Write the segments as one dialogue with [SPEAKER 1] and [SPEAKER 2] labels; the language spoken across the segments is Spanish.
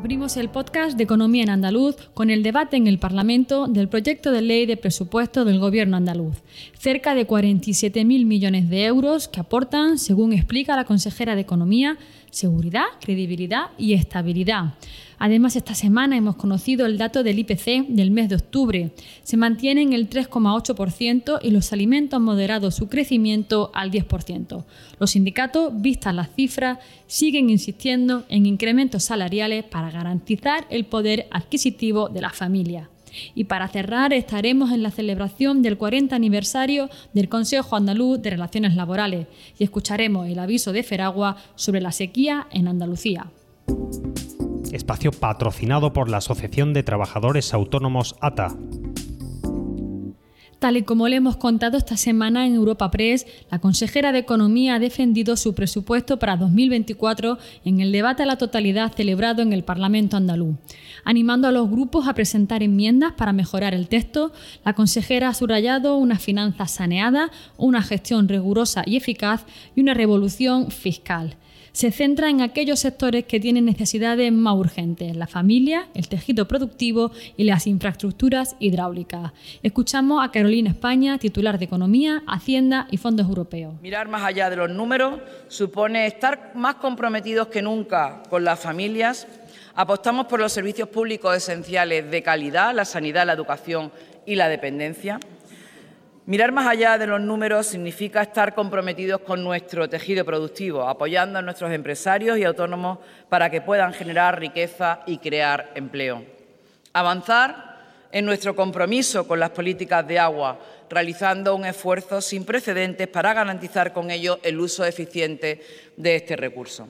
[SPEAKER 1] Abrimos el podcast de Economía en Andaluz con el debate en el Parlamento del proyecto de ley de presupuesto del Gobierno andaluz. Cerca de 47.000 millones de euros que aportan, según explica la consejera de Economía, seguridad, credibilidad y estabilidad. Además, esta semana hemos conocido el dato del IPC del mes de octubre. Se mantiene en el 3,8% y los alimentos han moderado su crecimiento al 10%. Los sindicatos, vistas las cifras, siguen insistiendo en incrementos salariales para garantizar el poder adquisitivo de las familias. Y para cerrar, estaremos en la celebración del 40 aniversario del Consejo Andaluz de Relaciones Laborales y escucharemos el aviso de Feragua sobre la sequía en Andalucía
[SPEAKER 2] espacio patrocinado por la Asociación de Trabajadores Autónomos ATA.
[SPEAKER 1] Tal y como le hemos contado esta semana en Europa Press, la consejera de Economía ha defendido su presupuesto para 2024 en el debate a la totalidad celebrado en el Parlamento andaluz. Animando a los grupos a presentar enmiendas para mejorar el texto, la consejera ha subrayado una finanza saneada, una gestión rigurosa y eficaz y una revolución fiscal se centra en aquellos sectores que tienen necesidades más urgentes, la familia, el tejido productivo y las infraestructuras hidráulicas. Escuchamos a Carolina España, titular de Economía, Hacienda y Fondos Europeos.
[SPEAKER 3] Mirar más allá de los números supone estar más comprometidos que nunca con las familias. Apostamos por los servicios públicos esenciales de calidad, la sanidad, la educación y la dependencia. Mirar más allá de los números significa estar comprometidos con nuestro tejido productivo, apoyando a nuestros empresarios y autónomos para que puedan generar riqueza y crear empleo. Avanzar en nuestro compromiso con las políticas de agua, realizando un esfuerzo sin precedentes para garantizar con ello el uso eficiente de este recurso.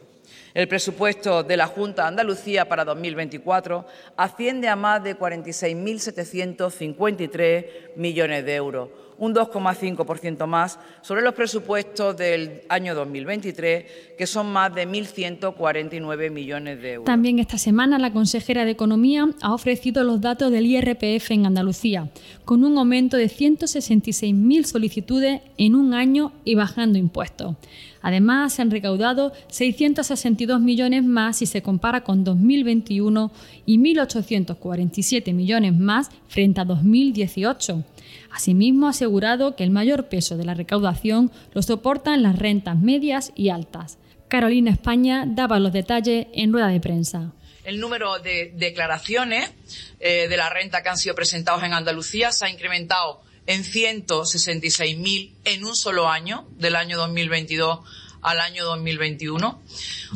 [SPEAKER 3] El presupuesto de la Junta de Andalucía para 2024 asciende a más de 46.753 millones de euros, un 2,5% más sobre los presupuestos del año 2023, que son más de 1.149 millones de euros.
[SPEAKER 1] También esta semana la consejera de Economía ha ofrecido los datos del IRPF en Andalucía, con un aumento de 166.000 solicitudes en un año y bajando impuestos. Además, se han recaudado 662 millones más si se compara con 2021 y 1.847 millones más frente a 2018. Asimismo, ha asegurado que el mayor peso de la recaudación lo soportan las rentas medias y altas. Carolina España daba los detalles en rueda de prensa.
[SPEAKER 3] El número de declaraciones eh, de la renta que han sido presentados en Andalucía se ha incrementado en 166.000 en un solo año, del año 2022 al año 2021,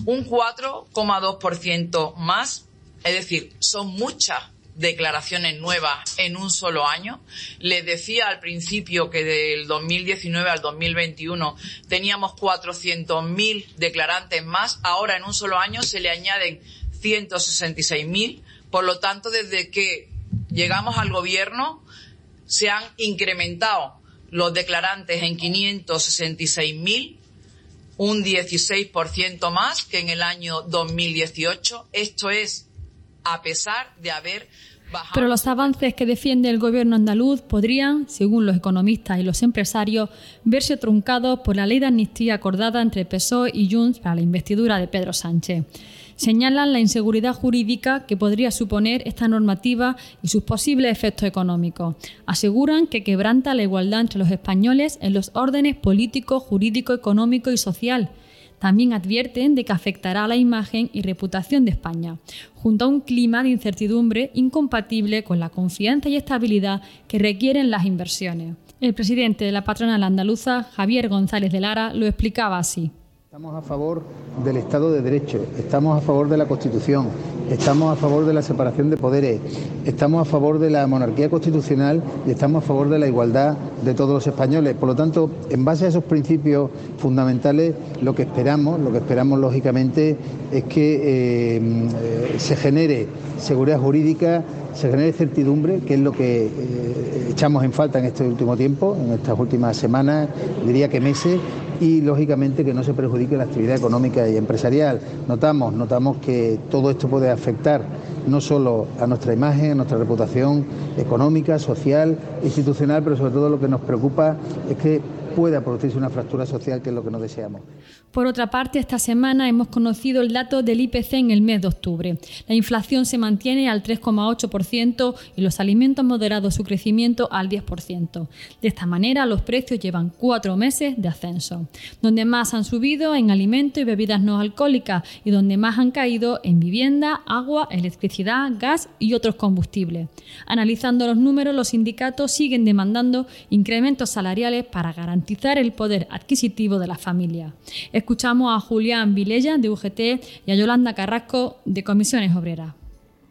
[SPEAKER 3] un 4,2% más, es decir, son muchas declaraciones nuevas en un solo año. Les decía al principio que del 2019 al 2021 teníamos 400.000 declarantes más. Ahora en un solo año se le añaden 166.000. Por lo tanto, desde que llegamos al gobierno se han incrementado los declarantes en 566.000 un 16% más que en el año 2018. Esto es a pesar de haber bajado.
[SPEAKER 1] Pero los avances que defiende el gobierno andaluz podrían, según los economistas y los empresarios, verse truncados por la ley de amnistía acordada entre PSOE y Junts para la investidura de Pedro Sánchez. Señalan la inseguridad jurídica que podría suponer esta normativa y sus posibles efectos económicos. Aseguran que quebranta la igualdad entre los españoles en los órdenes político, jurídico, económico y social también advierten de que afectará a la imagen y reputación de España, junto a un clima de incertidumbre incompatible con la confianza y estabilidad que requieren las inversiones. El presidente de la patronal andaluza, Javier González de Lara, lo explicaba así.
[SPEAKER 4] Estamos a favor del Estado de Derecho, estamos a favor de la Constitución, estamos a favor de la separación de poderes, estamos a favor de la monarquía constitucional y estamos a favor de la igualdad de todos los españoles. Por lo tanto, en base a esos principios fundamentales, lo que esperamos, lo que esperamos lógicamente es que eh, se genere seguridad jurídica, se genere certidumbre, que es lo que eh, echamos en falta en este último tiempo, en estas últimas semanas, diría que meses, y lógicamente que no se perjudique la actividad económica y empresarial. Notamos, notamos que todo esto puede afectar no solo a nuestra imagen, a nuestra reputación económica, social, institucional, pero sobre todo lo que nos preocupa es que pueda producirse una fractura social, que es lo que no deseamos.
[SPEAKER 1] Por otra parte, esta semana hemos conocido el dato del IPC en el mes de octubre. La inflación se mantiene al 3,8% y los alimentos moderados su crecimiento al 10%. De esta manera, los precios llevan cuatro meses de ascenso. Donde más han subido en alimentos y bebidas no alcohólicas y donde más han caído en vivienda, agua, electricidad, gas y otros combustibles. Analizando los números, los sindicatos siguen demandando incrementos salariales para garantizar el poder adquisitivo de la familia. Escuchamos a Julián Vilella de UGT y a Yolanda Carrasco de Comisiones Obreras.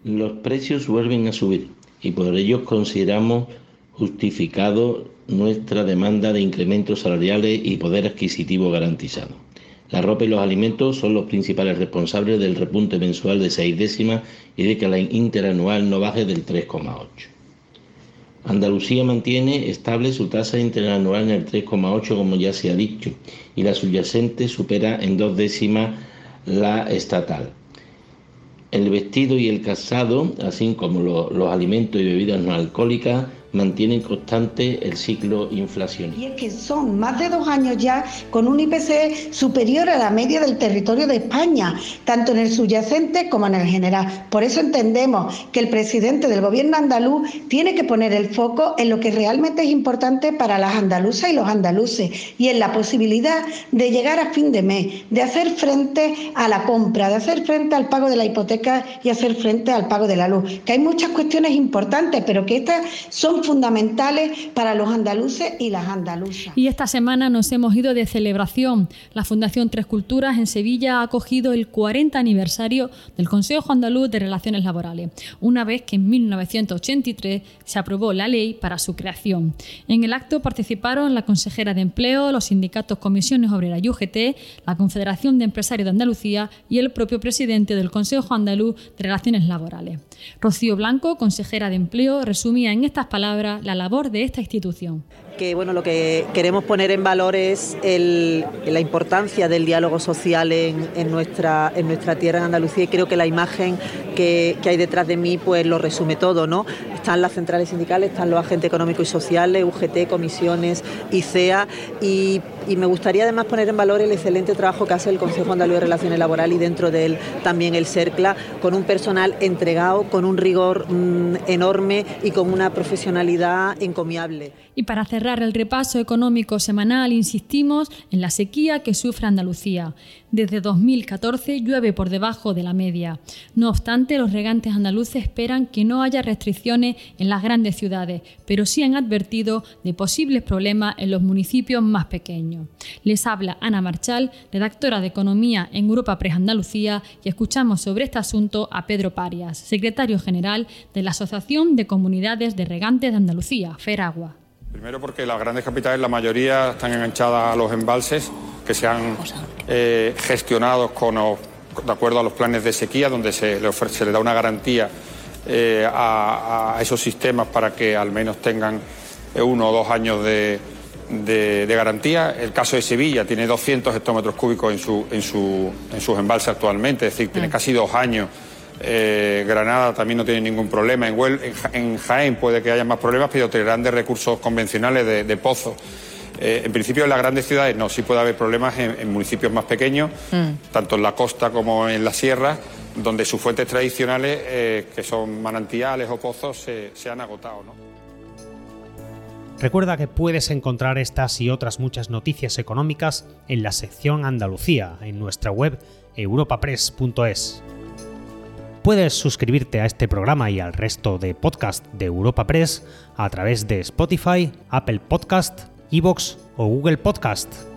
[SPEAKER 5] Los precios vuelven a subir y por ello consideramos justificado nuestra demanda de incrementos salariales y poder adquisitivo garantizado. La ropa y los alimentos son los principales responsables del repunte mensual de seis décimas y de que la interanual no baje del 3,8. Andalucía mantiene estable su tasa interanual en el 3,8 como ya se ha dicho y la subyacente supera en dos décimas la estatal. El vestido y el calzado, así como los alimentos y bebidas no alcohólicas, mantienen constante el ciclo inflacionista.
[SPEAKER 6] Y es que son más de dos años ya con un IPC superior a la media del territorio de España, tanto en el subyacente como en el general. Por eso entendemos que el presidente del gobierno andaluz tiene que poner el foco en lo que realmente es importante para las andaluzas y los andaluces y en la posibilidad de llegar a fin de mes, de hacer frente a la compra, de hacer frente al pago de la hipoteca y hacer frente al pago de la luz. Que hay muchas cuestiones importantes, pero que estas son fundamentales para los andaluces y las andaluzas.
[SPEAKER 1] Y esta semana nos hemos ido de celebración. La Fundación Tres Culturas en Sevilla ha acogido el 40 aniversario del Consejo Andaluz de Relaciones Laborales, una vez que en 1983 se aprobó la ley para su creación. En el acto participaron la consejera de Empleo, los sindicatos Comisiones Obreras y UGT, la Confederación de Empresarios de Andalucía y el propio presidente del Consejo Andaluz de Relaciones Laborales. Rocío Blanco, consejera de Empleo, resumía en estas palabras la labor de esta institución
[SPEAKER 7] que bueno, lo que queremos poner en valor es la importancia del diálogo social en, nuestra, en nuestra tierra, en Andalucía, y creo que la imagen que, hay detrás de mí pues lo resume todo. ¿no? Están las centrales sindicales, están los agentes económicos y sociales, UGT, comisiones, ICEA, y, y me gustaría además poner en valor el excelente trabajo que hace el Consejo Andaluz de Relaciones Laborales y dentro de él también el CERCLA, con un personal entregado, con un rigor mm, enorme y con una profesionalidad encomiable.
[SPEAKER 1] Y para cerrar el repaso económico semanal, insistimos en la sequía que sufre Andalucía. Desde 2014 llueve por debajo de la media. No obstante, los regantes andaluces esperan que no haya restricciones en las grandes ciudades, pero sí han advertido de posibles problemas en los municipios más pequeños. Les habla Ana Marchal, redactora de Economía en Europa Press Andalucía, y escuchamos sobre este asunto a Pedro Parias, secretario general de la Asociación de Comunidades de Regantes de Andalucía, FERAGUA.
[SPEAKER 8] Primero porque las grandes capitales, la mayoría están enganchadas a los embalses que se han eh, gestionado con, de acuerdo a los planes de sequía, donde se le, ofrece, le da una garantía eh, a, esos sistemas para que al menos tengan eh, uno o dos años de, garantía. El caso de Sevilla tiene 200 hectómetros cúbicos en, su, en, su, en sus embalses actualmente, es decir, tiene mm. casi dos años eh, Granada también no tiene ningún problema. En, en, Jaén puede que haya más problemas, pero tendrán de recursos convencionales de, pozos. Eh, en principio en las grandes ciudades no, sí puede haber problemas en, municipios más pequeños, mm. tanto en la costa como en la sierra, donde sus fuentes tradicionales, eh, que son manantiales o pozos, se, han agotado.
[SPEAKER 2] Recuerda que puedes encontrar estas y otras muchas noticias económicas en la sección Andalucía, en nuestra web europapress.es. Puedes suscribirte a este programa y al resto de podcast de Europa Press a través de Spotify, Apple Podcast, Evox o Google Podcast.